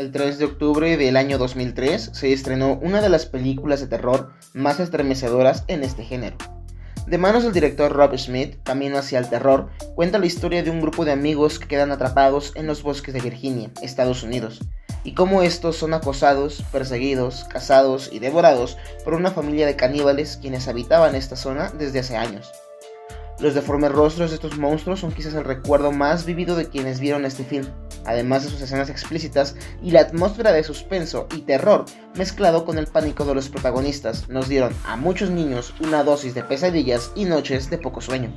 el 3 de octubre del año 2003 se estrenó una de las películas de terror más estremecedoras en este género. De manos del director Rob Smith, Camino hacia el terror, cuenta la historia de un grupo de amigos que quedan atrapados en los bosques de Virginia, Estados Unidos, y cómo estos son acosados, perseguidos, cazados y devorados por una familia de caníbales quienes habitaban esta zona desde hace años. Los deformes rostros de estos monstruos son quizás el recuerdo más vivido de quienes vieron este film, además de sus escenas explícitas y la atmósfera de suspenso y terror mezclado con el pánico de los protagonistas, nos dieron a muchos niños una dosis de pesadillas y noches de poco sueño.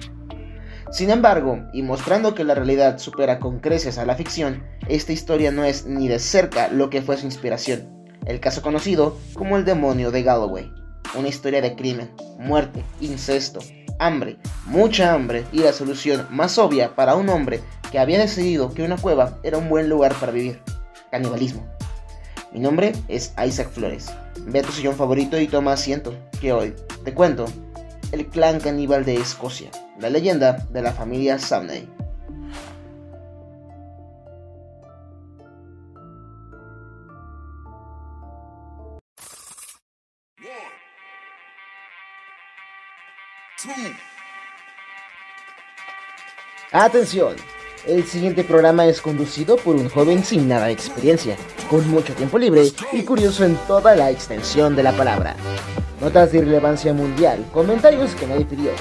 Sin embargo, y mostrando que la realidad supera con creces a la ficción, esta historia no es ni de cerca lo que fue su inspiración, el caso conocido como el demonio de Galloway, una historia de crimen, muerte, incesto, hambre, mucha hambre y la solución más obvia para un hombre que había decidido que una cueva era un buen lugar para vivir, canibalismo. Mi nombre es Isaac Flores. Ve a tu sillón favorito y toma asiento, que hoy te cuento el clan caníbal de Escocia, la leyenda de la familia Samney. Atención, el siguiente programa es conducido por un joven sin nada de experiencia, con mucho tiempo libre y curioso en toda la extensión de la palabra. Notas de irrelevancia mundial, comentarios que nadie pidió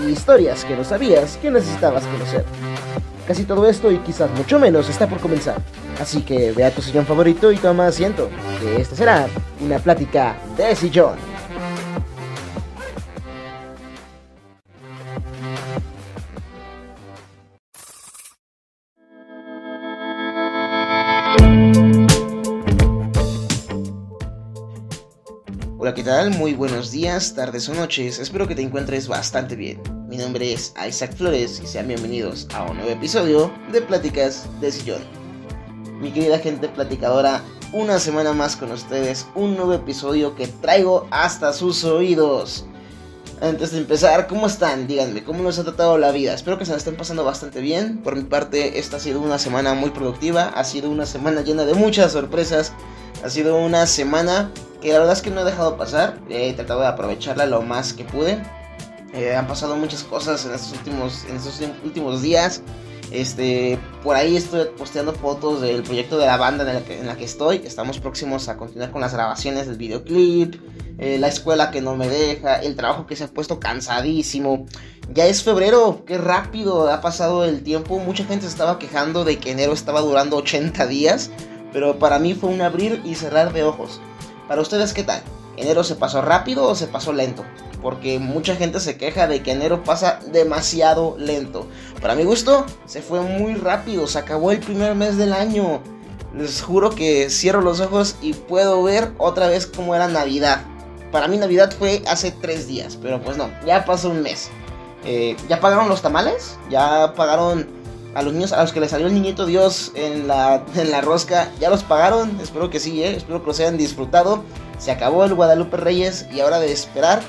y historias que no sabías que necesitabas conocer. Casi todo esto y quizás mucho menos está por comenzar. Así que ve a tu sillón favorito y toma asiento, que esta será una plática de sillón. Muy buenos días, tardes o noches. Espero que te encuentres bastante bien. Mi nombre es Isaac Flores y sean bienvenidos a un nuevo episodio de Pláticas de Sillón. Mi querida gente platicadora, una semana más con ustedes, un nuevo episodio que traigo hasta sus oídos. Antes de empezar, ¿cómo están? Díganme, ¿cómo nos ha tratado la vida? Espero que se la estén pasando bastante bien. Por mi parte, esta ha sido una semana muy productiva, ha sido una semana llena de muchas sorpresas, ha sido una semana que la verdad es que no he dejado pasar, he tratado de aprovecharla lo más que pude. Eh, han pasado muchas cosas en estos últimos, en estos últimos días. Este, por ahí estoy posteando fotos del proyecto de la banda en la, que, en la que estoy. Estamos próximos a continuar con las grabaciones del videoclip. Eh, la escuela que no me deja. El trabajo que se ha puesto cansadísimo. Ya es febrero, qué rápido ha pasado el tiempo. Mucha gente se estaba quejando de que enero estaba durando 80 días. Pero para mí fue un abrir y cerrar de ojos. Para ustedes, ¿qué tal? ¿Enero se pasó rápido o se pasó lento? Porque mucha gente se queja de que enero pasa demasiado lento. Para mi gusto, se fue muy rápido. Se acabó el primer mes del año. Les juro que cierro los ojos y puedo ver otra vez cómo era Navidad. Para mí Navidad fue hace tres días, pero pues no, ya pasó un mes. Eh, ¿Ya pagaron los tamales? ¿Ya pagaron a los niños a los que les salió el niñito Dios en la, en la rosca, ya los pagaron, espero que sí, ¿eh? espero que los hayan disfrutado. Se acabó el Guadalupe Reyes y ahora de esperar,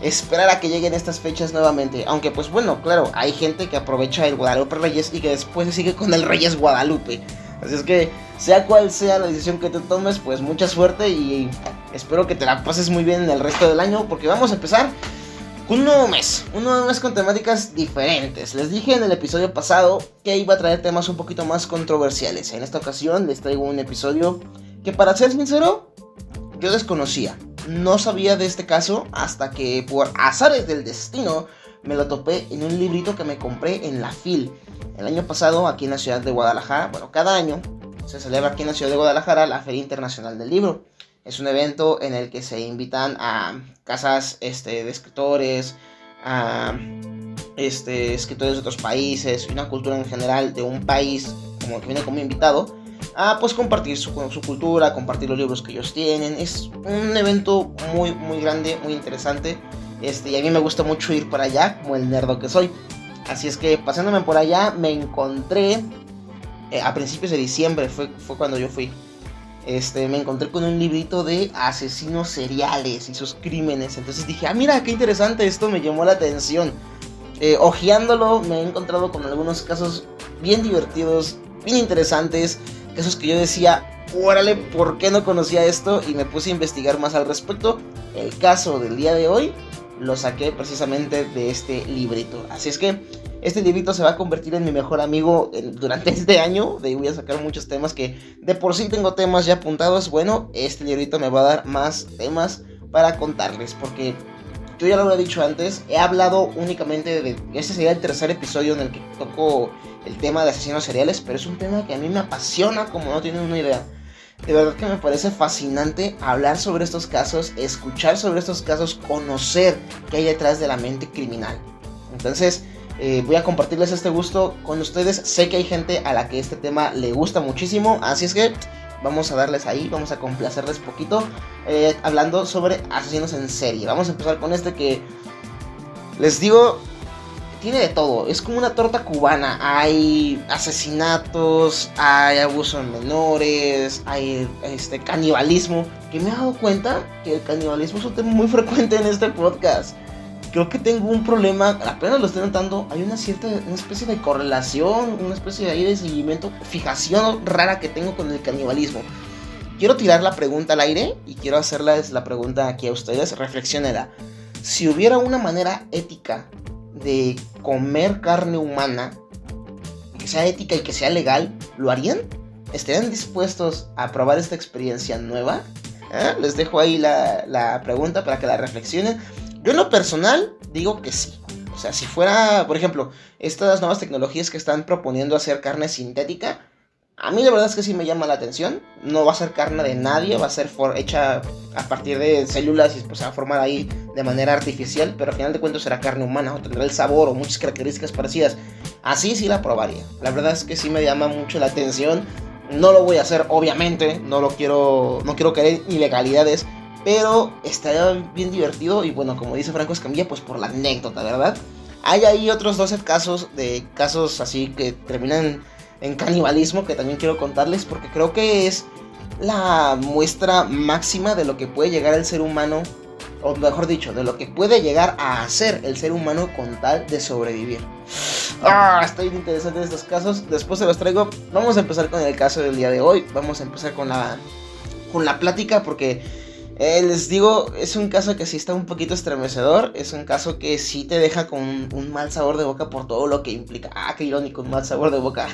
esperar a que lleguen estas fechas nuevamente. Aunque pues bueno, claro, hay gente que aprovecha el Guadalupe Reyes y que después se sigue con el Reyes Guadalupe. Así es que sea cual sea la decisión que tú tomes, pues mucha suerte y espero que te la pases muy bien en el resto del año porque vamos a empezar un nuevo mes, un nuevo mes con temáticas diferentes. Les dije en el episodio pasado que iba a traer temas un poquito más controversiales. En esta ocasión les traigo un episodio que para ser sincero, yo desconocía. No sabía de este caso hasta que por azares del destino me lo topé en un librito que me compré en la FIL. El año pasado aquí en la ciudad de Guadalajara, bueno, cada año se celebra aquí en la ciudad de Guadalajara la Feria Internacional del Libro. Es un evento en el que se invitan a casas este, de escritores, a este, escritores de otros países y una cultura en general de un país como que viene como invitado a pues compartir su, su, cultura, compartir los libros que ellos tienen. Es un evento muy muy grande, muy interesante. Este, y a mí me gusta mucho ir para allá, como el nerdo que soy. Así es que pasándome por allá me encontré eh, a principios de diciembre fue, fue cuando yo fui este, me encontré con un librito de asesinos seriales y sus crímenes. Entonces dije, ah, mira, qué interesante, esto me llamó la atención. Eh, ojeándolo, me he encontrado con algunos casos bien divertidos, bien interesantes. Casos que yo decía, órale, ¿por qué no conocía esto? Y me puse a investigar más al respecto. El caso del día de hoy lo saqué precisamente de este librito. Así es que este librito se va a convertir en mi mejor amigo durante este año. De ahí voy a sacar muchos temas que de por sí tengo temas ya apuntados. Bueno, este librito me va a dar más temas para contarles. Porque yo ya lo había dicho antes, he hablado únicamente de... Este sería el tercer episodio en el que toco el tema de asesinos seriales. Pero es un tema que a mí me apasiona como no tienen una idea. De verdad que me parece fascinante hablar sobre estos casos, escuchar sobre estos casos, conocer qué hay detrás de la mente criminal. Entonces, eh, voy a compartirles este gusto con ustedes. Sé que hay gente a la que este tema le gusta muchísimo, así es que vamos a darles ahí, vamos a complacerles poquito eh, hablando sobre asesinos en serie. Vamos a empezar con este que les digo, tiene de todo. Es como una torta cubana. Hay asesinatos, hay abuso en menores, hay este canibalismo. Que me he dado cuenta que el canibalismo es un tema muy frecuente en este podcast. Creo que tengo un problema, apenas lo estoy notando. Hay una cierta, una especie de correlación, una especie de ahí de seguimiento, fijación rara que tengo con el canibalismo. Quiero tirar la pregunta al aire y quiero hacerles la pregunta aquí a ustedes. Reflexionela. Si hubiera una manera ética de comer carne humana, que sea ética y que sea legal, ¿lo harían? ¿Estarían dispuestos a probar esta experiencia nueva? ¿Eh? Les dejo ahí la, pregunta para que la reflexionen. Yo en lo personal digo que sí. O sea, si fuera, por ejemplo, estas nuevas tecnologías que están proponiendo hacer carne sintética, a mí la verdad es que sí me llama la atención. No va a ser carne de nadie, va a ser hecha a partir de células y pues se va a formar ahí de manera artificial, pero al final de cuentas será carne humana o tendrá el sabor o muchas características parecidas. Así sí la probaría. La verdad es que sí me llama mucho la atención. No lo voy a hacer, obviamente, no lo quiero, no quiero ilegalidades, pero estaría bien divertido y bueno, como dice Franco Escamilla, pues por la anécdota, ¿verdad? Hay ahí otros 12 casos de casos así que terminan en canibalismo que también quiero contarles porque creo que es la muestra máxima de lo que puede llegar el ser humano, o mejor dicho, de lo que puede llegar a hacer el ser humano con tal de sobrevivir. Ah, estoy interesante en estos casos. Después se los traigo. Vamos a empezar con el caso del día de hoy. Vamos a empezar con la con la plática porque eh, les digo, es un caso que sí está un poquito estremecedor. Es un caso que sí te deja con un, mal sabor de boca por todo lo que implica. Ah, qué irónico, un mal sabor de boca.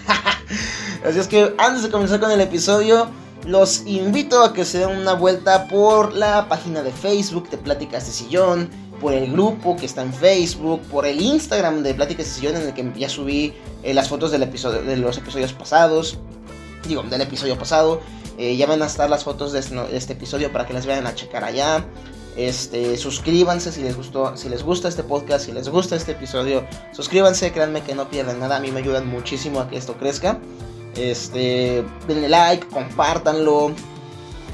Así es que antes de comenzar con el episodio, los invito a que se den una vuelta por la página de Facebook de Pláticas de Sillón, por el grupo que está en Facebook, por el Instagram de Pláticas de Sillón en el que ya subí eh, las fotos de los episodios pasados. Digo, del episodio pasado. Eh, ya van a estar las fotos este, de este, episodio para que las vayan a checar allá. Este, suscríbanse si les gustó, si les gusta este podcast, si les gusta este episodio, suscríbanse, créanme que no pierden nada, a mí me ayudan muchísimo a que esto crezca. Este, denle like, compártanlo.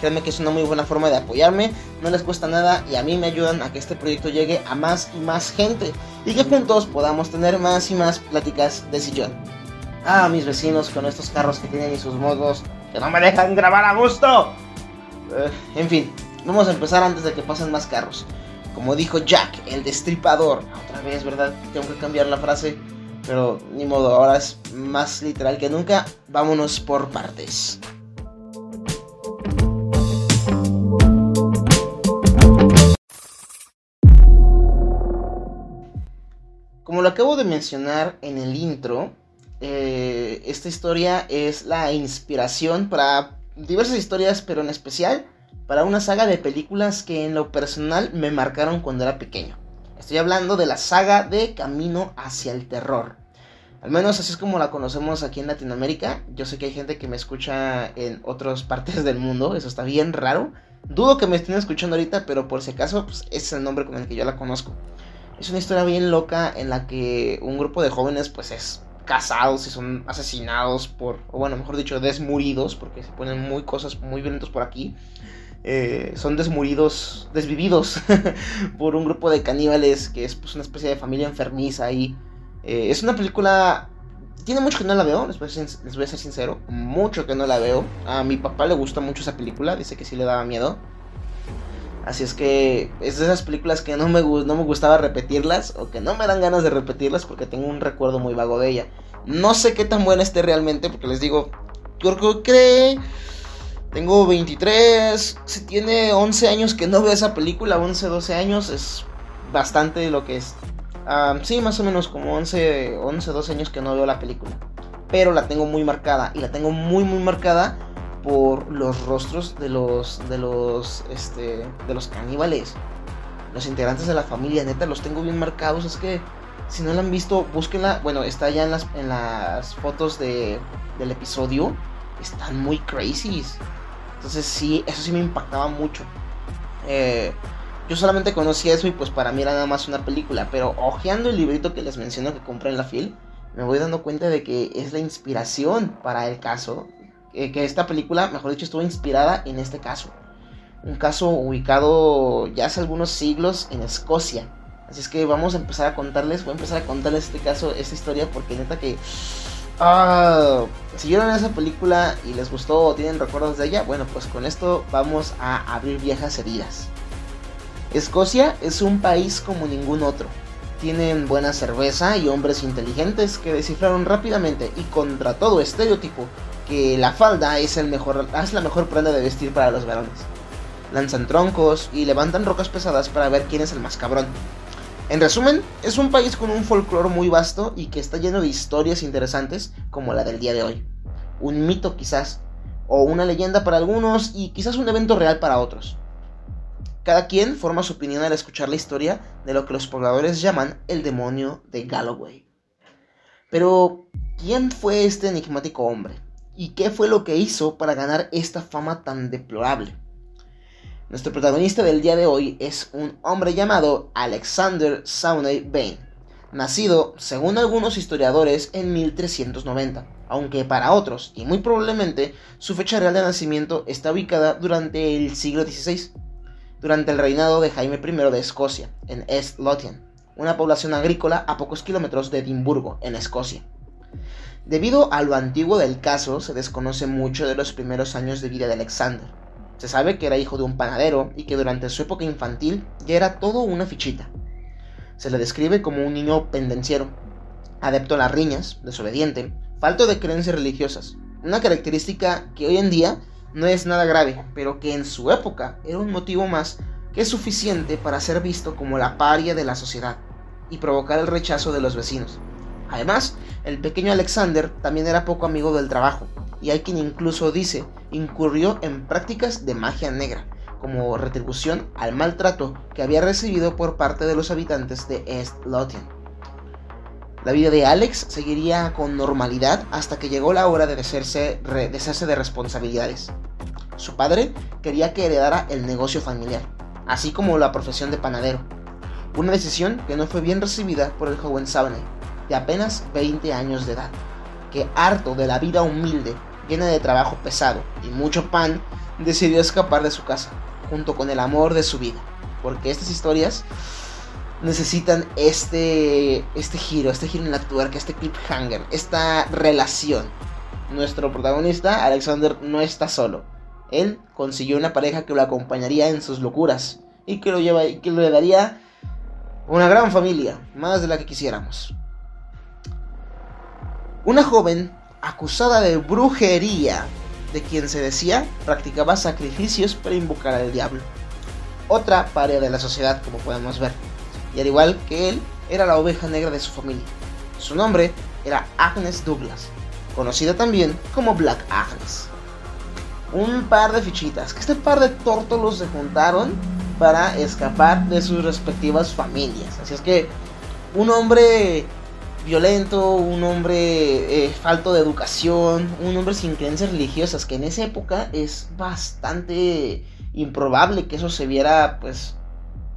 Créanme que es una muy buena forma de apoyarme, no les cuesta nada y a mí me ayudan a que este proyecto llegue a más y más gente y que juntos podamos tener más y más pláticas de sillón. Ah, mis vecinos con estos carros que tienen y sus modos que no me dejan grabar a gusto. Eh, en fin, vamos a empezar antes de que pasen más carros. Como dijo Jack, el destripador. Otra vez, ¿verdad? Tengo que cambiar la frase. Pero ni modo, ahora es más literal que nunca. Vámonos por partes. Como lo acabo de mencionar en el intro, eh, esta historia es la inspiración para diversas historias, pero en especial para una saga de películas que en lo personal me marcaron cuando era pequeño. Estoy hablando de la saga de Camino hacia el Terror. Al menos así es como la conocemos aquí en Latinoamérica. Yo sé que hay gente que me escucha en otras partes del mundo, eso está bien raro. Dudo que me estén escuchando ahorita, pero por si acaso, pues ese es el nombre con el que yo la conozco. Es una historia bien loca en la que un grupo de jóvenes pues es casados y son asesinados por, o bueno, mejor dicho, desmuridos, porque se ponen muy cosas muy violentos por aquí. Eh, son desmuridos, desvividos por un grupo de caníbales que es pues, una especie de familia enfermiza ahí. Eh, es una película... Tiene mucho que no la veo, les voy, les voy, a ser, sincero. Mucho que no la veo. A mi papá le gusta mucho esa película, dice que sí le daba miedo. Así es que es de esas películas que no me, no me gustaba repetirlas o que no me dan ganas de repetirlas porque tengo un recuerdo muy vago de ella. No sé qué tan buena esté realmente porque les digo, creo que Tengo 23, si tiene 11 años que no veo esa película, 11, 12 años, es bastante lo que es. Uh, sí, más o menos como 11, 11, 12 años que no veo la película. Pero la tengo muy marcada y la tengo muy, muy marcada por los rostros de los, de los, este, de los caníbales. Los integrantes de la familia, neta, los tengo bien marcados. Es que si no la han visto, búsquenla. Bueno, está ya en las, en las fotos de, del episodio. Están muy crazy. Entonces sí, eso sí me impactaba mucho. Eh, yo solamente conocía eso y pues para mí era nada más una película. Pero ojeando el librito que les menciono que compré en la FIL, me voy dando cuenta de que es la inspiración para el caso. Que esta película, mejor dicho, estuvo inspirada en este caso. Un caso ubicado ya hace algunos siglos en Escocia. Así es que vamos a empezar a contarles, voy a empezar a contarles este caso, esta historia, porque neta que Ah, si vieron esa película y les gustó o tienen recuerdos de ella, bueno, pues con esto vamos a abrir viejas heridas. Escocia es un país como ningún otro. Tienen buena cerveza y hombres inteligentes que descifraron rápidamente y contra todo estereotipo que la falda es, el mejor, es la mejor prenda de vestir para los varones. Lanzan troncos y levantan rocas pesadas para ver quién es el más cabrón. En resumen, es un país con un folclore muy vasto y que está lleno de historias interesantes como la del día de hoy. Un mito quizás, o una leyenda para algunos y quizás un evento real para otros. Cada quien forma su opinión al escuchar la historia de lo que los pobladores llaman el demonio de Galloway. Pero, ¿quién fue este enigmático hombre? ¿Y qué fue lo que hizo para ganar esta fama tan deplorable? Nuestro protagonista del día de hoy es un hombre llamado Alexander Sawney Bain, nacido, según algunos historiadores, en 1390, aunque para otros, y muy probablemente, su fecha real de nacimiento está ubicada durante el siglo XVI, durante el reinado de Jaime I de Escocia, en East Lothian, una población agrícola a pocos kilómetros de Edimburgo, en Escocia. Debido a lo antiguo del caso, se desconoce mucho de los primeros años de vida de Alexander se sabe que era hijo de un panadero y que durante su época infantil ya era todo una fichita. Se le describe como un niño pendenciero, adepto a las riñas, desobediente, falto de creencias religiosas, una característica que hoy en día no es nada grave, pero que en su época era un motivo más que suficiente para ser visto como la paria de la sociedad y provocar el rechazo de los vecinos. Además, el pequeño Alexander también era poco amigo del trabajo, y hay quien incluso dice incurrió en prácticas de magia negra, como retribución al maltrato que había recibido por parte de los habitantes de East Lothian. La vida de Alex seguiría con normalidad hasta que llegó la hora de deshacerse, de responsabilidades. Su padre quería que heredara el negocio familiar, así como la profesión de panadero, una decisión que no fue bien recibida por el joven Sawney, de apenas 20 años de edad, que harto de la vida humilde llena de trabajo pesado y mucho pan, decidió escapar de su casa, junto con el amor de su vida. Porque estas historias necesitan este, este giro, este giro en la tuerca, este cliffhanger, esta relación. Nuestro protagonista, Alexander, no está solo. Él consiguió una pareja que lo acompañaría en sus locuras y que lo, lleva, que le daría una gran familia, más de la que quisiéramos. Una joven acusada de brujería, de quien se decía practicaba sacrificios para invocar al diablo. Otra paria de la sociedad, como podemos ver, y al igual que él, era la oveja negra de su familia. Su nombre era Agnes Douglas, conocida también como Black Agnes. Un par de fichitas, que este par de tórtolos se juntaron para escapar de sus respectivas familias. Así es que un hombre violento, un hombre eh, falto de educación, un hombre sin creencias religiosas, que en esa época es bastante improbable que eso se viera pues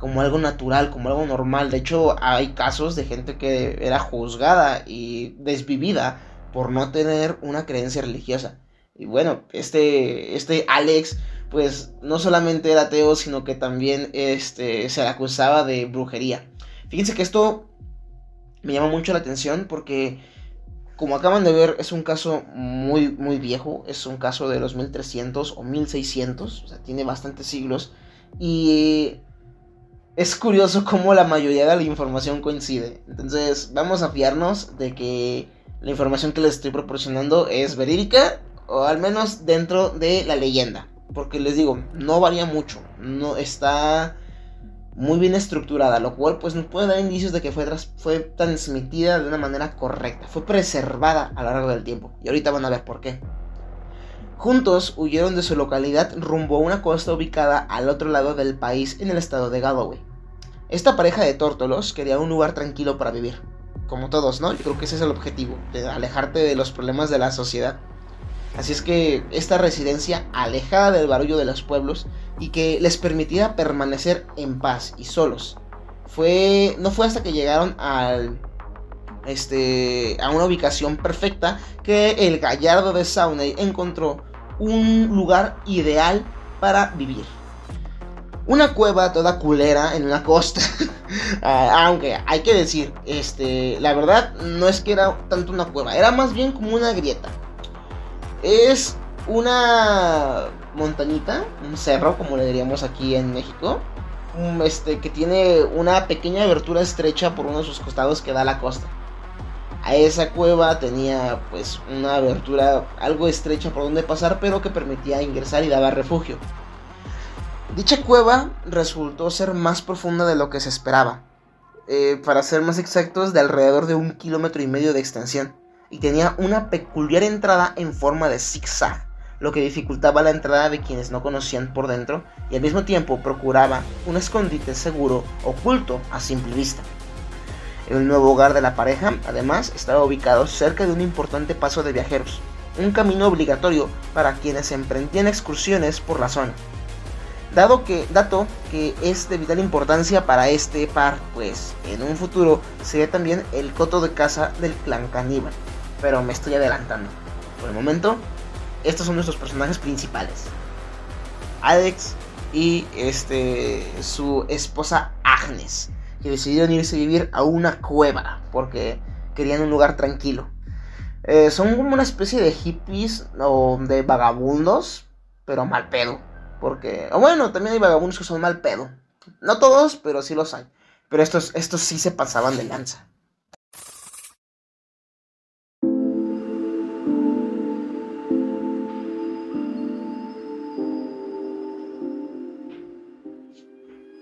como algo natural, como algo normal. De hecho, hay casos de gente que era juzgada y desvivida por no tener una creencia religiosa. Y bueno, este, este Alex, pues no solamente era ateo, sino que también este, se le acusaba de brujería. Fíjense que esto me llama mucho la atención porque, como acaban de ver, es un caso muy, muy viejo. Es un caso de los 1300 o 1600. O sea, tiene bastantes siglos. Y es curioso cómo la mayoría de la información coincide. Entonces, vamos a fiarnos de que la información que les estoy proporcionando es verídica o al menos dentro de la leyenda, porque les digo, no varía mucho, no está muy bien estructurada, lo cual pues nos puede dar indicios de que fue, fue transmitida de una manera correcta, fue preservada a lo largo del tiempo, y ahorita van a ver por qué. Juntos huyeron de su localidad rumbo a una costa ubicada al otro lado del país en el estado de Galloway. Esta pareja de tórtolos quería un lugar tranquilo para vivir, como todos, ¿no? Yo creo que ese es el objetivo, de alejarte de los problemas de la sociedad. Así es que esta residencia alejada del barullo de los pueblos y que les permitía permanecer en paz y solos. Fue no fue hasta que llegaron al este a una ubicación perfecta que el gallardo de Saunay encontró un lugar ideal para vivir. Una cueva toda culera en la costa. Ah, aunque hay que decir, este, la verdad no es que era tanto una cueva, era más bien como una grieta. Es una montañita, un cerro, como le diríamos aquí en México. Este, que tiene una pequeña abertura estrecha por uno de sus costados que da a la costa. A esa cueva tenía pues una abertura algo estrecha por donde pasar, pero que permitía ingresar y daba refugio. Dicha cueva resultó ser más profunda de lo que se esperaba. Eh, para ser más exactos, de alrededor de un kilómetro y medio de extensión y tenía una peculiar entrada en forma de zigzag, lo que dificultaba la entrada de quienes no conocían por dentro y al mismo tiempo procuraba un escondite seguro oculto a simple vista. El nuevo hogar de la pareja, además, estaba ubicado cerca de un importante paso de viajeros, un camino obligatorio para quienes emprendían excursiones por la zona. Dado que, dato que es de vital importancia para este par, pues en un futuro sería también el coto de casa del clan caníbal pero me estoy adelantando. Por el momento, estos son nuestros personajes principales. Alex y este su esposa Agnes, que decidieron irse a vivir a una cueva porque querían un lugar tranquilo. Eh, son como una especie de hippies o de vagabundos, pero mal pedo. Porque, o bueno, también hay vagabundos que son mal pedo. No todos, pero sí los hay. Pero estos, estos sí se pasaban de lanza.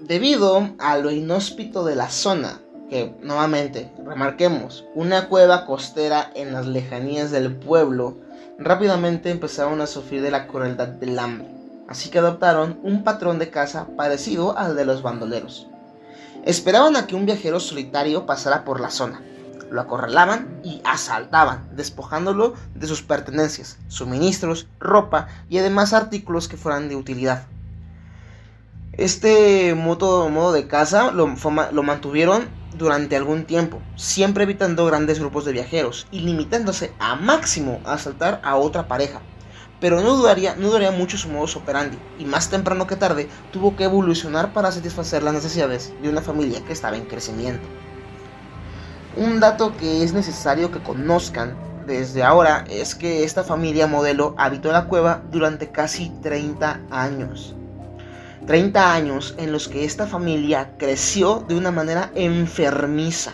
Debido a lo inhóspito de la zona, que nuevamente, remarquemos, una cueva costera en las lejanías del pueblo, rápidamente empezaron a sufrir de la crueldad del hambre, así que adoptaron un patrón de caza parecido al de los bandoleros. Esperaban a que un viajero solitario pasara por la zona, lo acorralaban y asaltaban, despojándolo de sus pertenencias, suministros, ropa y además artículos que fueran de utilidad. Este modo, de caza lo, lo mantuvieron durante algún tiempo, siempre evitando grandes grupos de viajeros y limitándose a máximo a asaltar a otra pareja. Pero no duraría, no duraría mucho su modus operandi, y más temprano que tarde tuvo que evolucionar para satisfacer las necesidades de una familia que estaba en crecimiento. Un dato que es necesario que conozcan desde ahora es que esta familia modelo habitó la cueva durante casi 30 años. 30 años en los que esta familia creció de una manera enfermiza.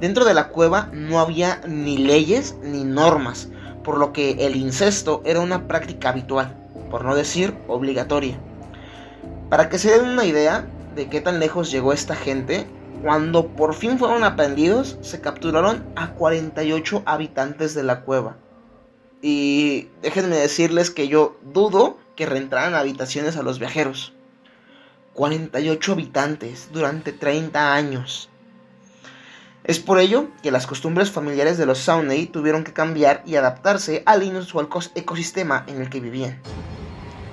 Dentro de la cueva no había ni leyes ni normas, por lo que el incesto era una práctica habitual, por no decir obligatoria. Para que se den una idea de qué tan lejos llegó esta gente, cuando por fin fueron aprendidos, se capturaron a 48 habitantes de la cueva. Y déjenme decirles que yo dudo que reentraran habitaciones a los viajeros. 48 habitantes durante 30 años. Es por ello que las costumbres familiares de los Saunay tuvieron que cambiar y adaptarse al inusual ecosistema en el que vivían.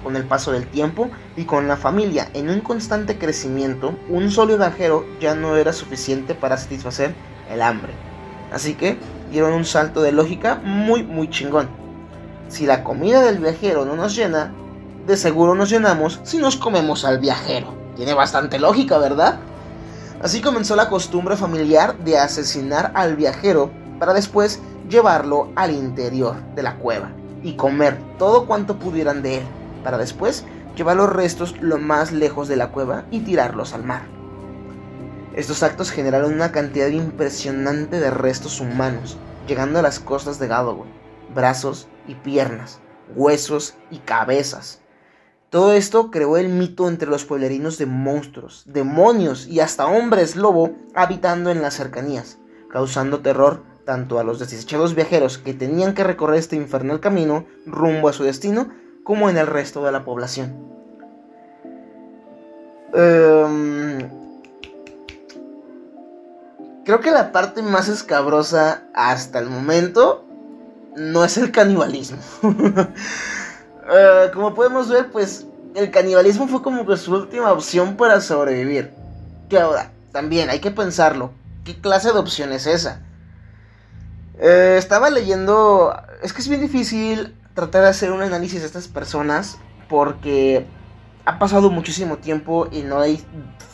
Con el paso del tiempo y con la familia en un constante crecimiento, un solo viajero ya no era suficiente para satisfacer el hambre. Así que dieron un salto de lógica muy muy chingón. Si la comida del viajero no nos llena, de seguro nos llenamos si nos comemos al viajero. Tiene bastante lógica, ¿verdad? Así comenzó la costumbre familiar de asesinar al viajero para después llevarlo al interior de la cueva y comer todo cuanto pudieran de él, para después llevar los restos lo más lejos de la cueva y tirarlos al mar. Estos actos generaron una cantidad impresionante de restos humanos, llegando a las costas de Galloway, brazos y piernas, huesos y cabezas. Todo esto creó el mito entre los pueblerinos de monstruos, demonios y hasta hombres lobo habitando en las cercanías, causando terror tanto a los desdichados viajeros que tenían que recorrer este infernal camino rumbo a su destino, como en el resto de la población. Em, creo que la parte más escabrosa hasta el momento no es el canibalismo. Eh, como podemos ver, pues el canibalismo fue como que su última opción para sobrevivir. Que ahora, también hay que pensarlo. ¿Qué clase de opción es esa? Eh, estaba leyendo. Es que es bien difícil tratar de hacer un análisis de estas personas porque ha pasado muchísimo tiempo y no hay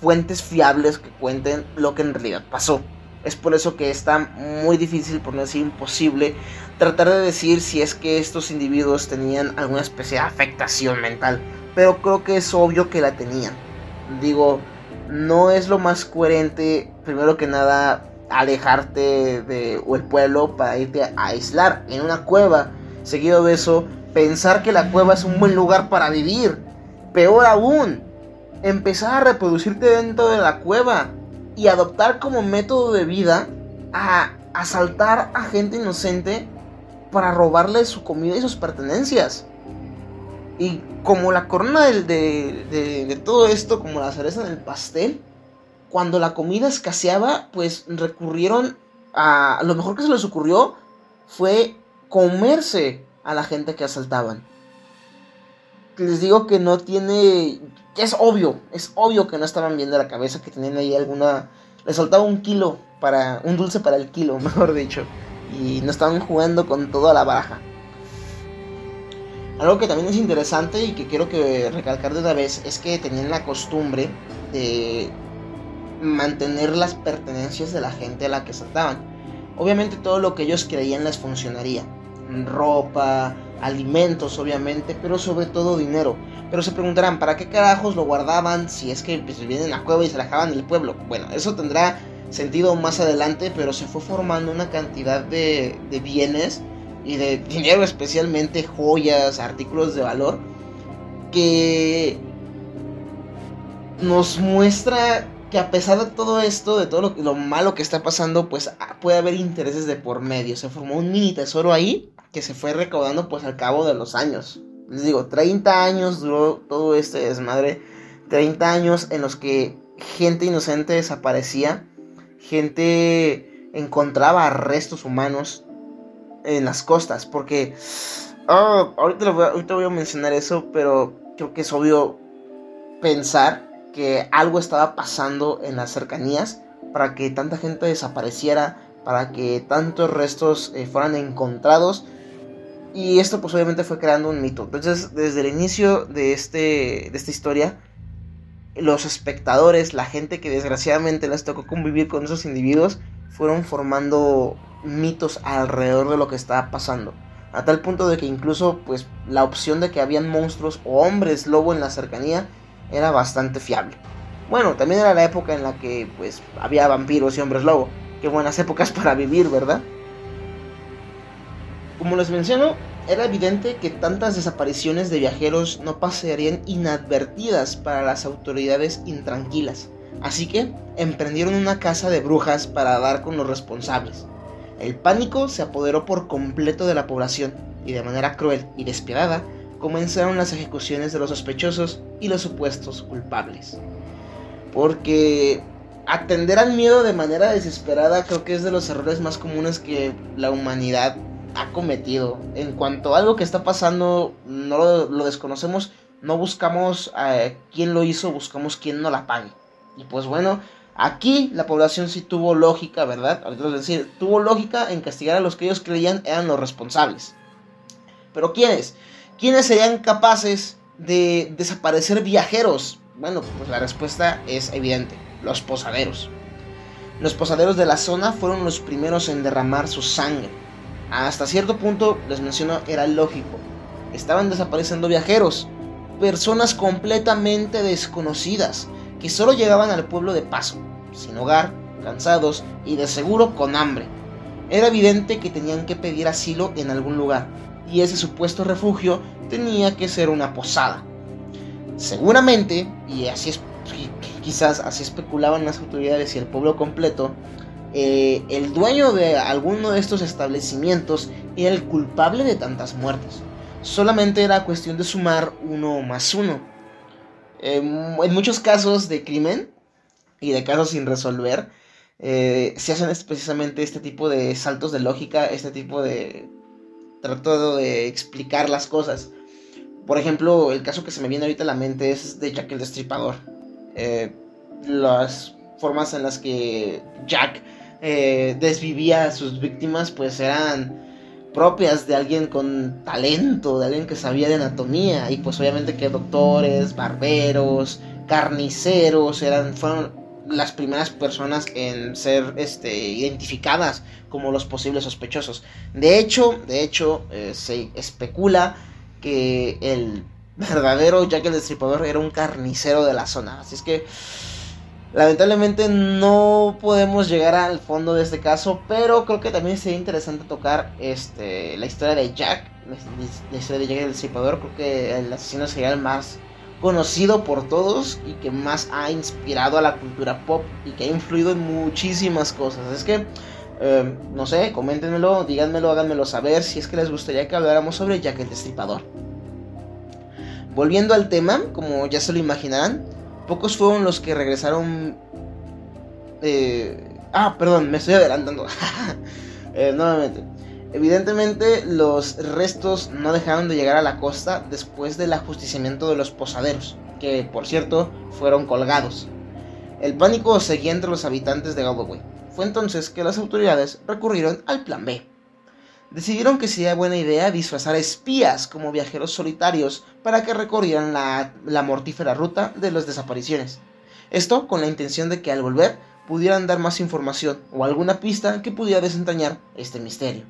fuentes fiables que cuenten lo que en realidad pasó. Es por eso que está muy difícil, por no decir imposible, tratar de decir si es que estos individuos tenían alguna especie de afectación mental. Pero creo que es obvio que la tenían. Digo, no es lo más coherente, primero que nada, alejarte de el pueblo para irte a aislar en una cueva. Seguido de eso, pensar que la cueva es un buen lugar para vivir. Peor aún, empezar a reproducirte dentro de la cueva y adoptar como método de vida a asaltar a gente inocente para robarle su comida y sus pertenencias. Y como la corona de, de, de todo esto, como la cereza en el pastel, cuando la comida escaseaba, pues recurrieron a... Lo mejor que se les ocurrió fue comerse a la gente que asaltaban. Les digo que no tiene... Es obvio, es obvio que no estaban bien de la cabeza, que tenían ahí alguna... Les soltaba un kilo para... Un dulce para el kilo, mejor dicho. Y no estaban jugando con toda la baraja. Algo que también es interesante y que quiero que recalcar de una vez es que tenían la costumbre de mantener las pertenencias de la gente a la que saltaban. Obviamente todo lo que ellos creían les funcionaría. Ropa, alimentos obviamente, pero sobre todo dinero. Pero se preguntarán, ¿para qué carajos lo guardaban si es que pues, a la cueva y se la dejaban en el pueblo? Bueno, eso tendrá sentido más adelante, pero se fue formando una cantidad de, bienes y de dinero, especialmente joyas, artículos de valor, que nos muestra que a pesar de todo esto, de todo lo, malo que está pasando, pues puede haber intereses de por medio. Se formó un mini tesoro ahí que se fue recaudando pues al cabo de los años. Les digo, 30 años duró todo este desmadre. 30 años en los que gente inocente desaparecía. Gente encontraba restos humanos en las costas. Porque... Ah, ahorita, voy ahorita voy a mencionar eso, pero creo que es obvio pensar que algo estaba pasando en las cercanías para que tanta gente desapareciera, para que tantos restos eh, fueran encontrados. Y esto pues obviamente fue creando un mito. Entonces desde el inicio de, este, de esta historia, los espectadores, la gente que desgraciadamente les tocó convivir con esos individuos, fueron formando mitos alrededor de lo que estaba pasando. A tal punto de que incluso pues la opción de que habían monstruos o hombres lobo en la cercanía era bastante fiable. Bueno, también era la época en la que pues había vampiros y hombres lobo. Qué buenas épocas para vivir, ¿verdad? Como les menciono, era evidente que tantas desapariciones de viajeros no pasarían inadvertidas para las autoridades intranquilas. Así que emprendieron una casa de brujas para dar con los responsables. El pánico se apoderó por completo de la población y de manera cruel y despiadada comenzaron las ejecuciones de los sospechosos y los supuestos culpables. Porque atender al miedo de manera desesperada creo que es de los errores más comunes que la humanidad ha cometido. En cuanto a algo que está pasando, no lo, desconocemos, no buscamos a quién lo hizo, buscamos quién no la pague. Y pues bueno, aquí la población sí tuvo lógica, ¿verdad? Es decir, tuvo lógica en castigar a los que ellos creían eran los responsables. Pero ¿quiénes? ¿Quiénes serían capaces de desaparecer viajeros? Bueno, pues la respuesta es evidente, los posaderos. Los posaderos de la zona fueron los primeros en derramar su sangre. Hasta cierto punto, les menciono, era lógico. Estaban desapareciendo viajeros, personas completamente desconocidas, que solo llegaban al pueblo de paso, sin hogar, cansados y de seguro con hambre. Era evidente que tenían que pedir asilo en algún lugar, y ese supuesto refugio tenía que ser una posada. Seguramente, y así es, quizás así especulaban las autoridades y el pueblo completo, eh, el dueño de alguno de estos establecimientos era el culpable de tantas muertes. Solamente era cuestión de sumar uno más uno. en muchos casos de crimen y de casos sin resolver, eh, se hacen precisamente este tipo de saltos de lógica, este tipo de trato de explicar las cosas. Por ejemplo, el caso que se me viene ahorita a la mente es de Jack el Destripador. Eh, las formas en las que Jack eh, desvivía a sus víctimas pues eran propias de alguien con talento, de alguien que sabía de anatomía y pues obviamente que doctores, barberos, carniceros eran fueron las primeras personas en ser este, identificadas como los posibles sospechosos. De hecho, de hecho, eh, se especula que el verdadero Jack el Destripador era un carnicero de la zona. Así es que, lamentablemente, no podemos llegar al fondo de este caso, pero creo que también sería interesante tocar este, la historia de Jack, la historia de Jack el Destripador. Creo que el asesino sería el más conocido por todos y que más ha inspirado a la cultura pop y que ha influido en muchísimas cosas. Es que, eh, no sé, coméntenmelo, díganmelo, háganmelo saber si es que les gustaría que habláramos sobre Jack el Destripador. Volviendo al tema, como ya se lo imaginarán, pocos fueron los que regresaron... Eh, ah, perdón, me estoy adelantando. eh, nuevamente. Evidentemente los restos no dejaron de llegar a la costa después del ajusticiamiento de los posaderos, que por cierto fueron colgados. El pánico seguía entre los habitantes de Galloway. Fue entonces que las autoridades recurrieron al plan B. Decidieron que sería buena idea disfrazar espías como viajeros solitarios para que recorrieran la, mortífera ruta de las desapariciones. Esto con la intención de que al volver pudieran dar más información o alguna pista que pudiera desentrañar este misterio.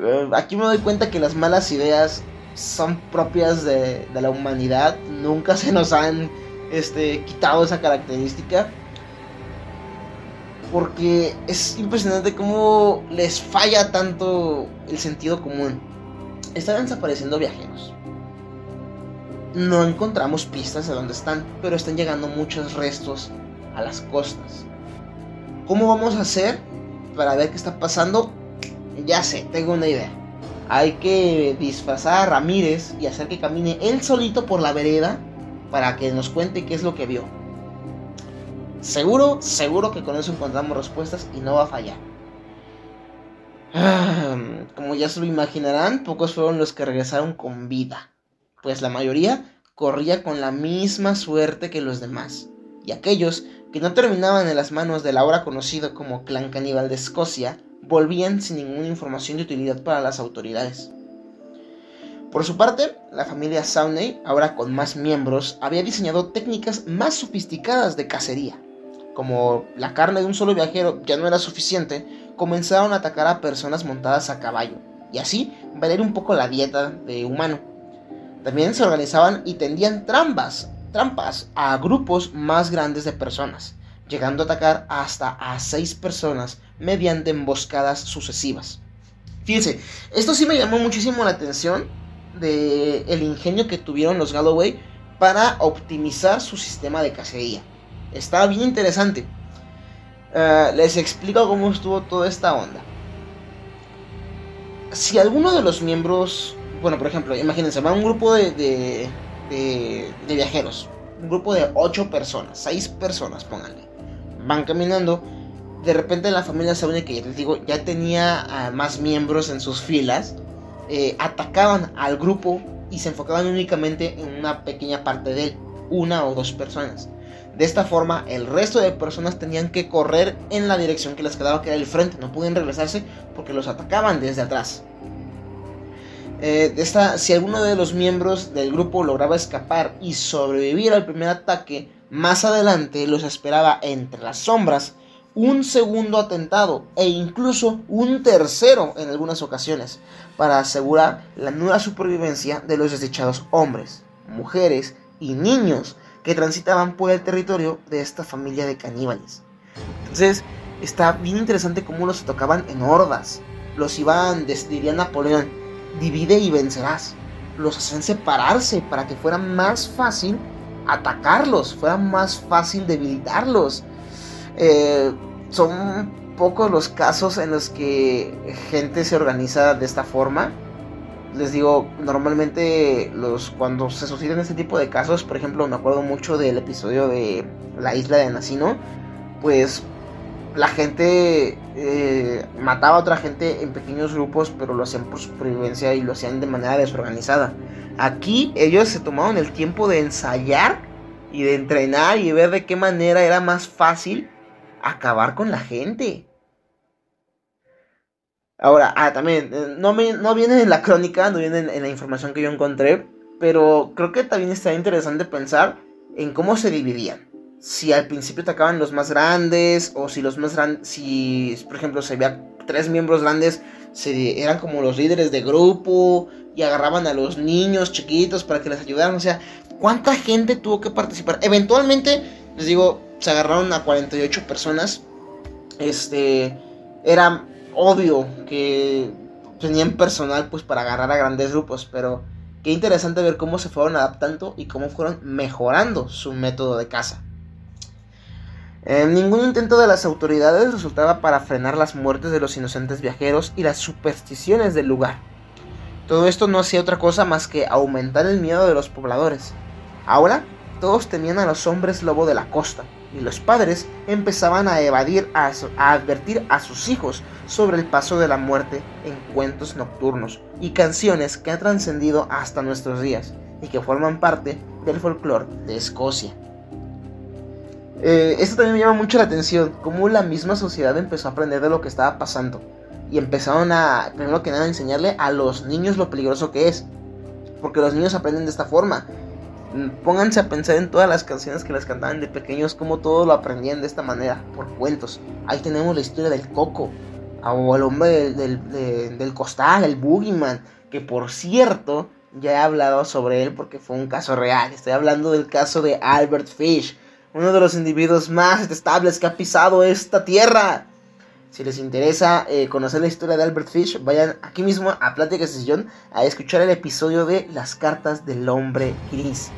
Eh, aquí me doy cuenta que las malas ideas son propias de, la humanidad. Nunca se nos han este, quitado esa característica. Porque es impresionante cómo les falla tanto el sentido común. Están desapareciendo viajeros. No encontramos pistas de dónde están, pero están llegando muchos restos a las costas. ¿Cómo vamos a hacer para ver qué está pasando? Ya sé, tengo una idea. Hay que disfrazar a Ramírez y hacer que camine él solito por la vereda para que nos cuente qué es lo que vio. Seguro, seguro que con eso encontramos respuestas y no va a fallar. Ah, como ya se lo imaginarán, pocos fueron los que regresaron con vida, pues la mayoría corría con la misma suerte que los demás, y aquellos que no terminaban en las manos del ahora conocido como clan caníbal de Escocia volvían sin ninguna información de utilidad para las autoridades. Por su parte, la familia Sauney, ahora con más miembros, había diseñado técnicas más sofisticadas de cacería. Como la carne de un solo viajero ya no era suficiente, comenzaron a atacar a personas montadas a caballo, y así valer un poco la dieta de humano. También se organizaban y tendían trampas, trampas a grupos más grandes de personas, llegando a atacar hasta a seis personas mediante emboscadas sucesivas. Fíjense, esto sí me llamó muchísimo la atención de el ingenio que tuvieron los Galloway para optimizar su sistema de cacería. Está bien interesante. Eh, les explico cómo estuvo toda esta onda. Si alguno de los miembros, bueno, por ejemplo, imagínense, va un grupo de, de, de viajeros, un grupo de 8 personas, 6 personas, pónganle. Van caminando de repente la familia Saune, que ya les digo, ya tenía más miembros en sus filas, eh, atacaban al grupo y se enfocaban únicamente en una pequeña parte de él, una o dos personas. De esta forma, el resto de personas tenían que correr en la dirección que les quedaba, que era el frente. No podían regresarse porque los atacaban desde atrás. Eh, si alguno de los miembros del grupo lograba escapar y sobrevivir al primer ataque, más adelante los esperaba entre las sombras un segundo atentado e incluso un tercero en algunas ocasiones para asegurar la nueva supervivencia de los desdichados hombres, mujeres y niños que transitaban por el territorio de esta familia de caníbales. Entonces, está bien interesante cómo los tocaban en hordas. Los iban, diría Napoleón, divide y vencerás. Los hacían separarse para que fuera más fácil atacarlos, fuera más fácil debilitarlos. Eh, son pocos los casos en los que gente se organiza de esta forma. Les digo, normalmente los cuando se suceden este tipo de casos, por ejemplo, me acuerdo mucho del episodio de la isla de Nacino, pues la gente eh, mataba a otra gente en pequeños grupos, pero lo hacían por supervivencia y lo hacían de manera desorganizada. Aquí ellos se tomaron el tiempo de ensayar y de entrenar y ver de qué manera era más fácil acabar con la gente. Ahora, ah, también, eh, no, no viene en la crónica, no viene en, la información que yo encontré, pero creo que también está interesante pensar en cómo se dividían. Si al principio atacaban los más grandes, o si los más grandes, si por ejemplo se veía tres miembros grandes, se, eran como los líderes de grupo y agarraban a los niños chiquitos para que les ayudaran. O sea, ¿cuánta gente tuvo que participar? Eventualmente, les digo, se agarraron a 48 personas. Este, era obvio que tenían personal pues para agarrar a grandes grupos, pero qué interesante ver cómo se fueron adaptando y cómo fueron mejorando su método de caza. Ningún intento de las autoridades resultaba para frenar las muertes de los inocentes viajeros y las supersticiones del lugar. Todo esto no hacía otra cosa más que aumentar el miedo de los pobladores. Ahora, todos temían a los hombres lobo de la costa, y los padres empezaban a evadir, a, advertir a sus hijos sobre el paso de la muerte en cuentos nocturnos y canciones que han trascendido hasta nuestros días y que forman parte del folclore de Escocia. Eh, esto también me llama mucho la atención, cómo la misma sociedad empezó a aprender de lo que estaba pasando y empezaron a, primero que nada, enseñarle a los niños lo peligroso que es, porque los niños aprenden de esta forma Pónganse a pensar en todas las canciones que les cantaban de pequeños, como todos lo aprendían de esta manera, por cuentos. Ahí tenemos la historia del Coco, o el hombre del, del, costal, el Boogeyman, que por cierto, ya he hablado sobre él porque fue un caso real. Estoy hablando del caso de Albert Fish, uno de los individuos más detestables que ha pisado esta tierra. Si les interesa eh, conocer la historia de Albert Fish, vayan aquí mismo a Plática Sesión a escuchar el episodio de Las cartas del hombre gris.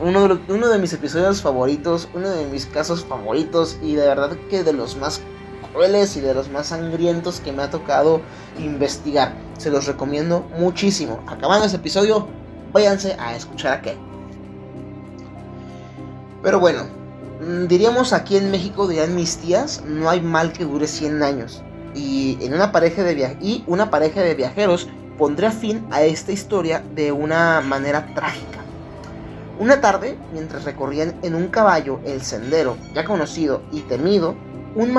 Uno de, uno de mis episodios favoritos, uno de mis casos favoritos y de verdad que de los más crueles y de los más sangrientos que me ha tocado investigar. Se los recomiendo muchísimo. Acabando ese episodio, váyanse a escuchar aquel. Pero bueno, diríamos aquí en México, dirían mis no hay mal que dure 100 años. Y, en una pareja de y una pareja de viajeros pondría fin a esta historia de una manera trágica. Una tarde, mientras recorrían en un caballo el sendero ya conocido y temido, un,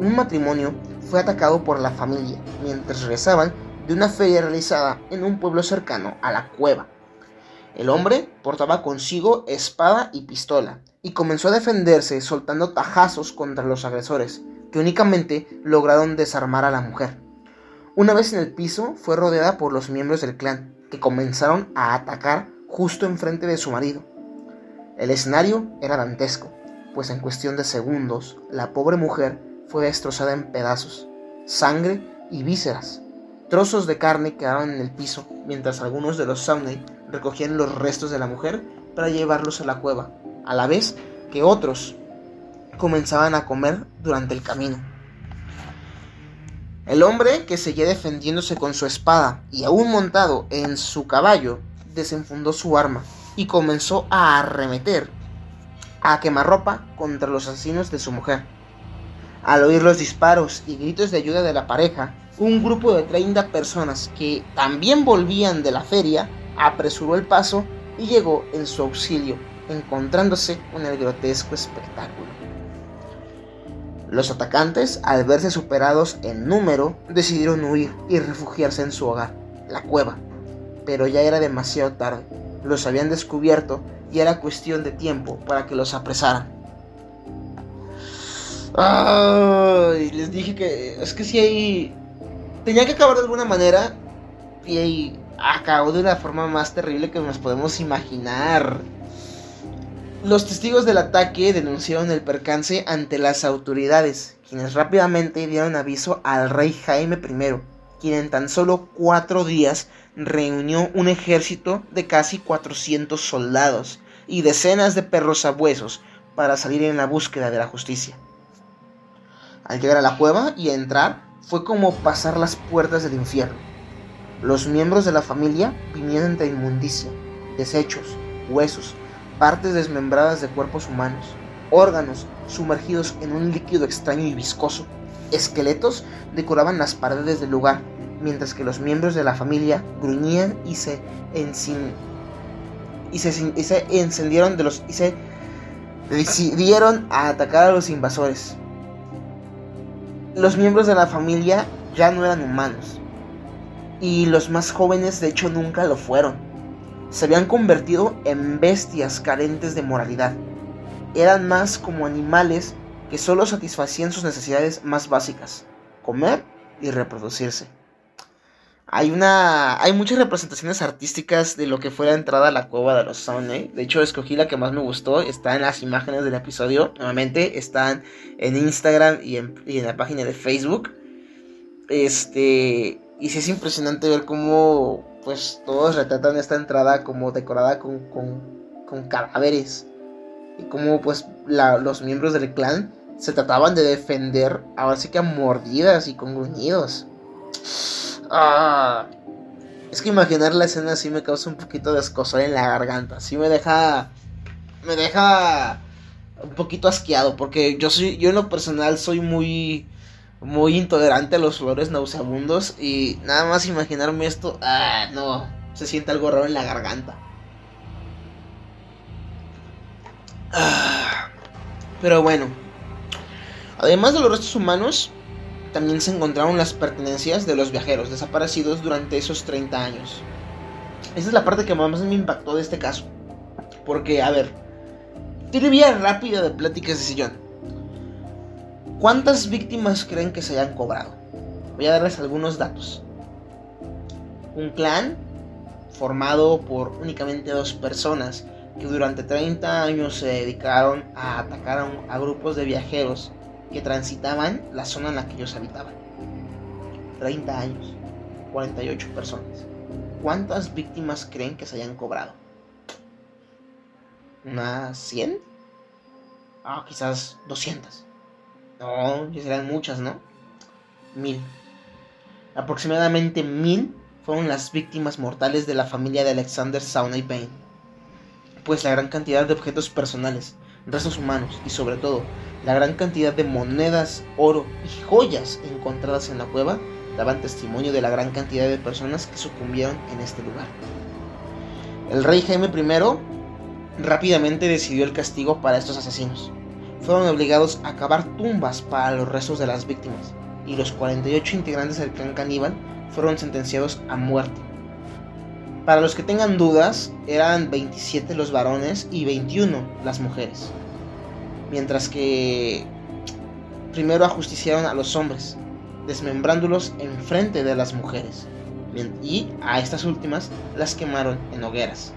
un matrimonio fue atacado por la familia mientras regresaban de una feria realizada en un pueblo cercano a la cueva. El hombre portaba consigo espada y pistola, y comenzó a defenderse soltando tajazos contra los agresores, que únicamente lograron desarmar a la mujer. Una vez en el piso, fue rodeada por los miembros del clan, que comenzaron a atacar justo enfrente de su marido. El escenario era dantesco, pues en cuestión de segundos, la pobre mujer fue destrozada en pedazos, sangre y vísceras. Trozos de carne quedaron en el piso, mientras algunos de los Sawney recogían los restos de la mujer para llevarlos a la cueva, a la vez que otros comenzaban a comer durante el camino. El hombre, que seguía defendiéndose con su espada y aún montado en su caballo, desenfundó su arma y comenzó a arremeter a quemarropa contra los asesinos de su mujer. Al oír los disparos y gritos de ayuda de la pareja, un grupo de 30 personas que también volvían de la feria apresuró el paso y llegó en su auxilio, encontrándose con el grotesco espectáculo. Los atacantes, al verse superados en número, decidieron huir y refugiarse en su hogar, la cueva. Pero ya era demasiado tarde, los habían descubierto y era cuestión de tiempo para que los apresaran. Ay, les dije que es que si hay... Tenía que acabar de alguna manera y acabó de una forma más terrible que nos podemos imaginar. Los testigos del ataque denunciaron el percance ante las autoridades, quienes rápidamente dieron aviso al rey Jaime I, quien en tan solo cuatro días reunió un ejército de casi 400 soldados y decenas de perros sabuesos para salir en la búsqueda de la justicia. Al llegar a la cueva y entrar, fue como pasar las puertas del infierno. Los miembros de la familia vinieron entre inmundicia, desechos, huesos, partes desmembradas de cuerpos humanos, órganos sumergidos en un líquido extraño y viscoso. Esqueletos decoraban las paredes del lugar, mientras que los miembros de la familia gruñían y se, encendieron de los y se decidieron a atacar a los invasores. Los miembros de la familia ya no eran humanos y los más jóvenes de hecho nunca lo fueron. Se habían convertido en bestias carentes de moralidad. Eran más como animales que solo satisfacían sus necesidades más básicas, comer y reproducirse. Hay una. Hay muchas representaciones artísticas de lo que fue la entrada a la cueva de los Saunay. De hecho, escogí la que más me gustó. Está en las imágenes del episodio. Nuevamente, están en Instagram y en, la página de Facebook. Este. Y sí es impresionante ver cómo. Pues todos retratan esta entrada como decorada con, con, con cadáveres. Y cómo pues los miembros del clan se trataban de defender. Ahora sí que a mordidas y con gruñidos. Ah, es que imaginar la escena así me causa un poquito de escosor en la garganta. Así me deja. Me deja un poquito asqueado. Porque yo soy. Yo en lo personal soy muy. Muy intolerante a los olores nauseabundos. Y nada más imaginarme esto. Ah, no. Se siente algo raro en la garganta. Ah, pero bueno. Además de los restos humanos, también se encontraron las pertenencias de los viajeros desaparecidos durante esos 30 años. Esa es la parte que más me impactó de este caso. Porque, a ver, trivia rápida de pláticas de sillón. ¿Cuántas víctimas creen que se hayan cobrado? Voy a darles algunos datos. Un clan formado por únicamente dos personas que durante 30 años se dedicaron a atacar a, grupos de viajeros que transitaban la zona en la que ellos habitaban. 30 años, 48 personas. ¿Cuántas víctimas creen que se hayan cobrado? ¿Unas 100? Ah, quizás 200. No, ya serán muchas, ¿no? Mil. Aproximadamente mil fueron las víctimas mortales de la familia de Alexander Saunay Payne. Pues la gran cantidad de objetos personales, restos humanos y sobre todo la gran cantidad de monedas, oro y joyas encontradas en la cueva daban testimonio de la gran cantidad de personas que sucumbieron en este lugar. El rey Jaime I rápidamente decidió el castigo para estos asesinos. Fueron obligados a cavar tumbas para los restos de las víctimas y los 48 integrantes del clan caníbal fueron sentenciados a muerte. Para los que tengan dudas, eran 27 los varones y 21 las mujeres mientras que primero ajusticiaron a los hombres, desmembrándolos en frente de las mujeres, y a estas últimas las quemaron en hogueras.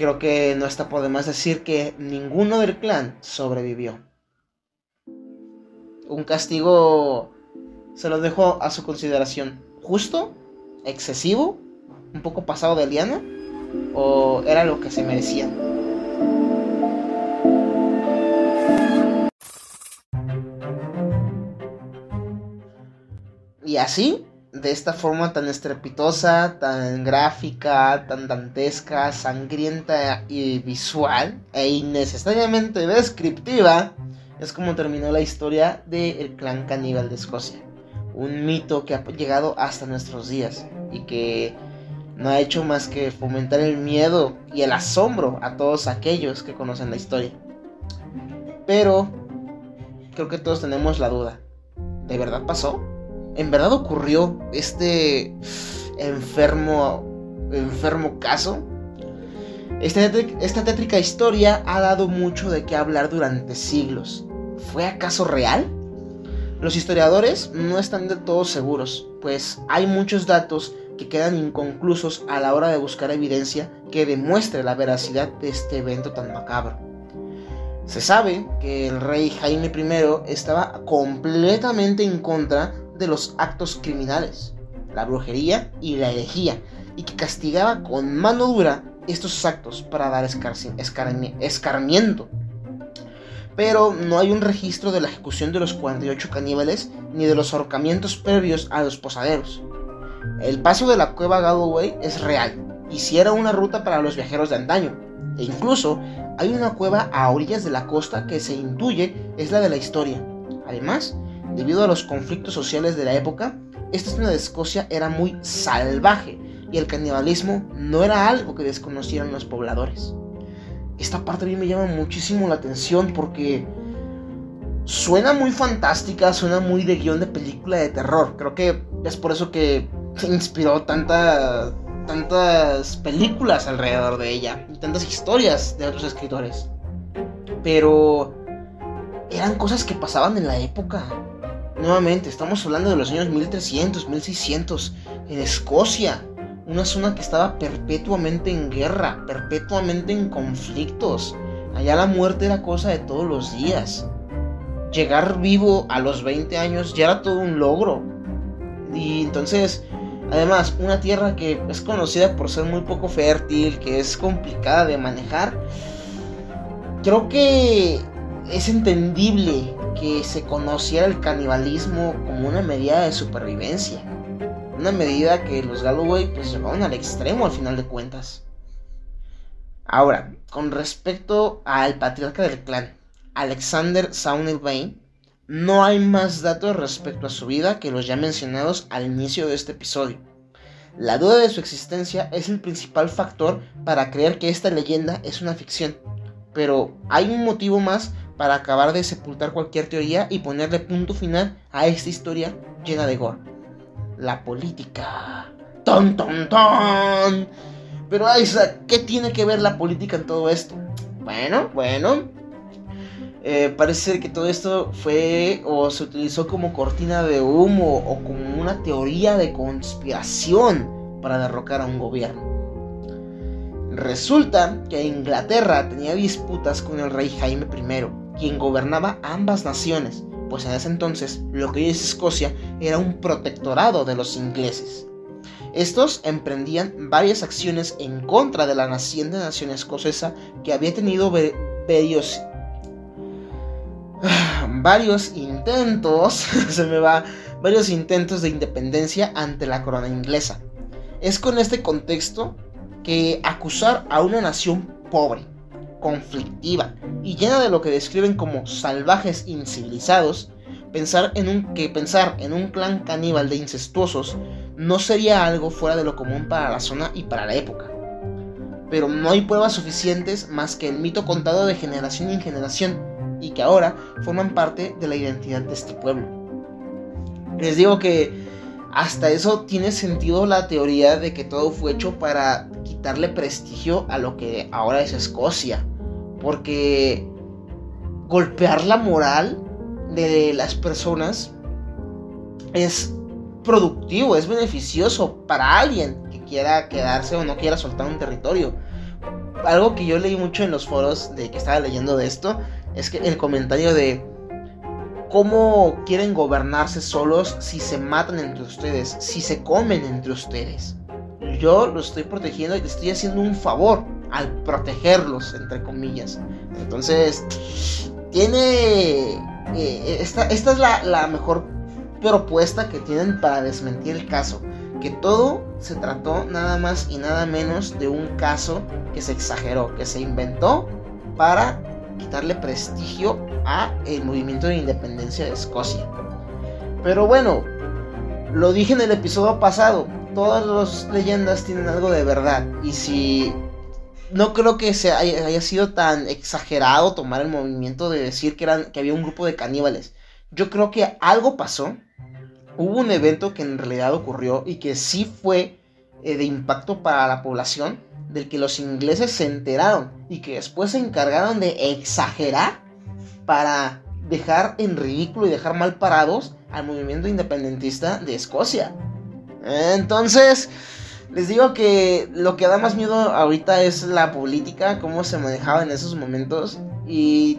Creo que no está por demás decir que ninguno del clan sobrevivió. Un castigo se lo dejo a su consideración. ¿Justo? ¿Excesivo? ¿Un poco pasado de liana? ¿O era lo que se merecían? Y así, de esta forma tan estrepitosa, tan gráfica, tan dantesca, sangrienta y visual, e innecesariamente descriptiva, es como terminó la historia del clan caníbal de Escocia. Un mito que ha llegado hasta nuestros días y que no ha hecho más que fomentar el miedo y el asombro a todos aquellos que conocen la historia. Pero creo que todos tenemos la duda. ¿De verdad pasó? ¿En verdad ocurrió este enfermo, enfermo caso? Esta, esta tétrica historia ha dado mucho de qué hablar durante siglos. ¿Fue acaso real? Los historiadores no están del todo seguros, pues hay muchos datos que quedan inconclusos a la hora de buscar evidencia que demuestre la veracidad de este evento tan macabro. Se sabe que el rey Jaime I estaba completamente en contra de los actos criminales, la brujería y la herejía, y que castigaba con mano dura estos actos para dar escarmiento. Pero no hay un registro de la ejecución de los 48 caníbales ni de los ahorcamientos previos a los posaderos. El paso de la cueva Galloway es real y si era una ruta para los viajeros de antaño. E incluso hay una cueva a orillas de la costa que se intuye es la de la historia. Además, debido a los conflictos sociales de la época, esta zona de Escocia era muy salvaje y el canibalismo no era algo que desconocieran los pobladores. Esta parte a mí me llama muchísimo la atención porque suena muy fantástica, suena muy de guion de película de terror. Creo que es por eso que inspiró tanta, tantas películas alrededor de ella y tantas historias de otros escritores. Pero eran cosas que pasaban en la época. Nuevamente, estamos hablando de los años 1300, 1600, en Escocia, una zona que estaba perpetuamente en guerra, perpetuamente en conflictos. Allá la muerte era cosa de todos los días. Llegar vivo a los 20 años ya era todo un logro. Y entonces, además, una tierra que es conocida por ser muy poco fértil, que es complicada de manejar, creo que es entendible que se conociera el canibalismo como una medida de supervivencia. Una medida que los Galloway pues llevaron al extremo al final de cuentas. Ahora, con respecto al patriarca del clan, Alexander Saunel Bain, no hay más datos respecto a su vida que los ya mencionados al inicio de este episodio. La duda de su existencia es el principal factor para creer que esta leyenda es una ficción, pero hay un motivo más para acabar de sepultar cualquier teoría y ponerle punto final a esta historia llena de gore. La política. ¡Ton, ton, ton! Pero Isaac, ¿qué tiene que ver la política en todo esto? Bueno, bueno. Eh, parece que todo esto fue o se utilizó como cortina de humo o como una teoría de conspiración para derrocar a un gobierno. Resulta que Inglaterra tenía disputas con el rey Jaime I, quien gobernaba ambas naciones, pues en ese entonces lo que es Escocia era un protectorado de los ingleses. Estos emprendían varias acciones en contra de la naciente nación escocesa que había tenido varios, varios intentos, se me va, varios intentos de independencia ante la corona inglesa. Es con este contexto que acusar a una nación pobre, conflictiva y llena de lo que describen como salvajes incivilizados, pensar en un, que pensar en un clan caníbal de incestuosos no sería algo fuera de lo común para la zona y para la época. Pero no hay pruebas suficientes más que el mito contado de generación en generación y que ahora forman parte de la identidad de este pueblo. Les digo que hasta eso tiene sentido la teoría de que todo fue hecho para quitarle prestigio a lo que ahora es Escocia. Porque golpear la moral de las personas es productivo, es beneficioso para alguien que quiera quedarse o no quiera soltar un territorio. Algo que yo leí mucho en los foros de que estaba leyendo de esto es que el comentario de ¿Cómo quieren gobernarse solos si se matan entre ustedes, si se comen entre ustedes? Yo los estoy protegiendo y te estoy haciendo un favor al protegerlos, entre comillas. Entonces, tiene... Eh, esta, esta, es la, la mejor propuesta que tienen para desmentir el caso. Que todo se trató nada más y nada menos de un caso que se exageró, que se inventó para quitarle prestigio a el movimiento de independencia de Escocia. Pero bueno, lo dije en el episodio pasado, todas las leyendas tienen algo de verdad y si no creo que se haya, sido tan exagerado tomar el movimiento de decir que, eran, que había un grupo de caníbales. Yo creo que algo pasó, hubo un evento que en realidad ocurrió y que sí fue eh, de impacto para la población del que los ingleses se enteraron y que después se encargaron de exagerar para dejar en ridículo y dejar mal parados al movimiento independentista de Escocia. Entonces, les digo que lo que da más miedo ahorita es la política, cómo se manejaba en esos momentos. Y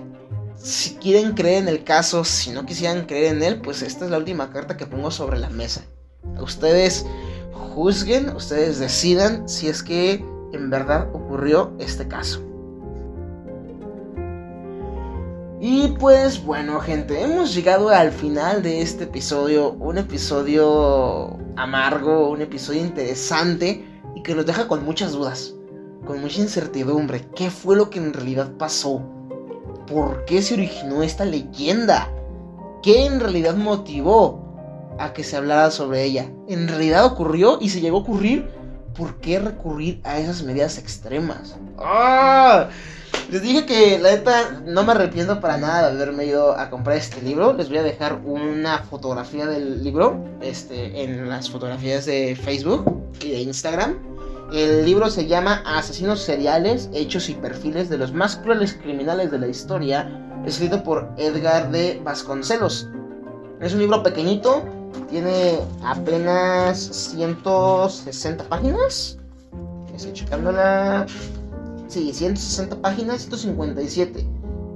si quieren creer en el caso, si no quisieran creer en él, pues esta es la última carta que pongo sobre la mesa. ustedes juzguen, ustedes decidan si es que en verdad ocurrió este caso. Y pues bueno gente, hemos llegado al final de este episodio, un episodio amargo, un episodio interesante y que nos deja con muchas dudas, con mucha incertidumbre. ¿Qué fue lo que en realidad pasó? ¿Por qué se originó esta leyenda? ¿Qué en realidad motivó a que se hablara sobre ella? ¿En realidad ocurrió y se llegó a ocurrir? ¿Por qué recurrir a esas medidas extremas? ¡Ah! Les dije que la neta no me arrepiento para nada de haberme ido a comprar este libro. Les voy a dejar una fotografía del libro este, en las fotografías de Facebook y de Instagram. El libro se llama Asesinos seriales, hechos y perfiles de los más crueles criminales de la historia, escrito por Edgar de Vasconcelos. Es un libro pequeñito, tiene apenas 160 páginas. Estoy checándola. Sí, 160 páginas, 157.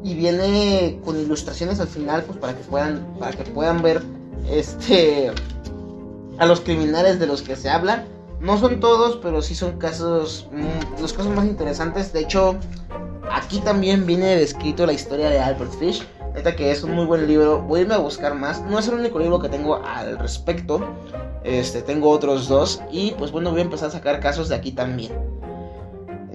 Y viene con ilustraciones al final, pues para que puedan, para que puedan ver este a los criminales de los que se habla. No son todos, pero sí son casos, mm, los casos más interesantes. De hecho, aquí también viene descrito la historia de Albert Fish. Neta que es un muy buen libro. Voy a irme a buscar más. No es el único libro que tengo al respecto. Este, tengo otros dos. Y pues bueno, voy a empezar a sacar casos de aquí también.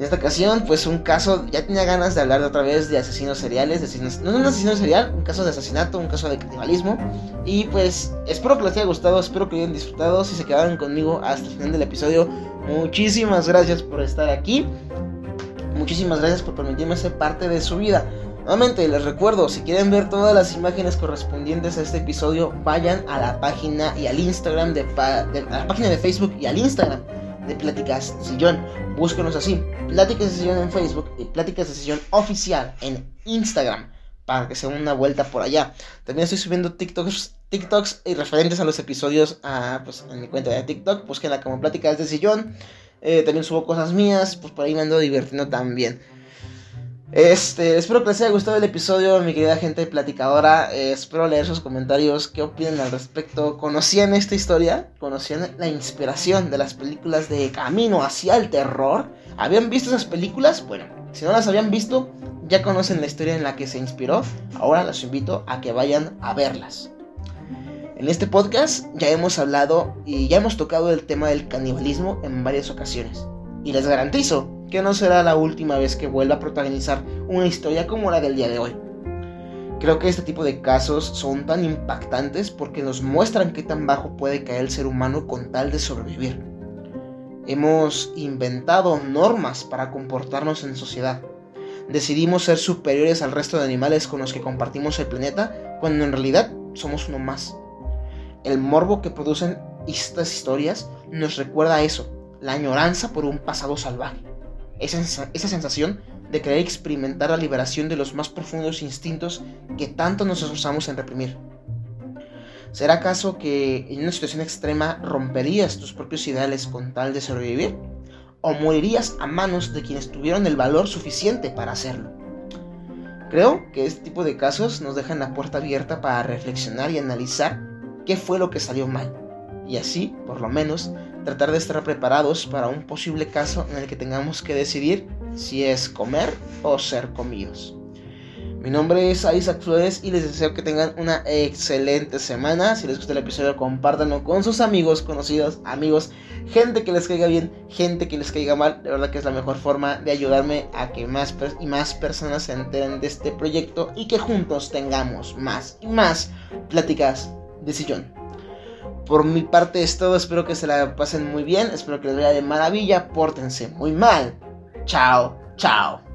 En esta ocasión, pues un caso, ya tenía ganas de hablar otra vez de asesinos seriales, de asesinos, no un asesino serial, un caso de asesinato, un caso de canibalismo. Y pues espero que les haya gustado, espero que hayan disfrutado. Si se quedaron conmigo hasta el final del episodio, muchísimas gracias por estar aquí. Muchísimas gracias por permitirme ser parte de su vida. Nuevamente les recuerdo, si quieren ver todas las imágenes correspondientes a este episodio, vayan a la página y al Instagram de, la página de Facebook y al Instagram de Pláticas de Sillón. Búsquenos así, Pláticas de Sillón en Facebook y Pláticas de Sillón oficial en Instagram para que se den una vuelta por allá. También estoy subiendo TikToks, TikToks y referentes a los episodios a, pues, en mi cuenta de TikTok. Búsquenla como Pláticas de Sillón. Eh, también subo cosas mías, pues por ahí me ando divirtiendo también. Este, espero que les haya gustado el episodio, mi querida gente platicadora. Eh, espero leer sus comentarios, qué opinan al respecto. ¿Conocían esta historia? ¿Conocían la inspiración de las películas de Camino hacia el Terror? ¿Habían visto esas películas? Bueno, si no las habían visto, ya conocen la historia en la que se inspiró. Ahora los invito a que vayan a verlas. En este podcast ya hemos hablado y ya hemos tocado el tema del canibalismo en varias ocasiones. Y les garantizo que no será la última vez que vuelva a protagonizar una historia como la del día de hoy. Creo que este tipo de casos son tan impactantes porque nos muestran qué tan bajo puede caer el ser humano con tal de sobrevivir. Hemos inventado normas para comportarnos en sociedad. Decidimos ser superiores al resto de animales con los que compartimos el planeta cuando en realidad somos uno más. El morbo que producen estas historias nos recuerda a eso, la añoranza por un pasado salvaje esa, esa sensación de querer experimentar la liberación de los más profundos instintos que tanto nos esforzamos en reprimir. ¿Será acaso que en una situación extrema romperías tus propios ideales con tal de sobrevivir? ¿O morirías a manos de quienes tuvieron el valor suficiente para hacerlo? Creo que este tipo de casos nos dejan la puerta abierta para reflexionar y analizar qué fue lo que salió mal. Y así, por lo menos, tratar de estar preparados para un posible caso en el que tengamos que decidir si es comer o ser comidos. Mi nombre es Isaac Flores y les deseo que tengan una excelente semana. Si les gusta el episodio, compártanlo con sus amigos, conocidos, amigos, gente que les caiga bien, gente que les caiga mal. De verdad que es la mejor forma de ayudarme a que más y más personas se enteren de este proyecto y que juntos tengamos más y más pláticas de sillón. Por mi parte es todo, espero que se la pasen muy bien, espero que les vaya de maravilla, pórtense muy mal. Chao, chao.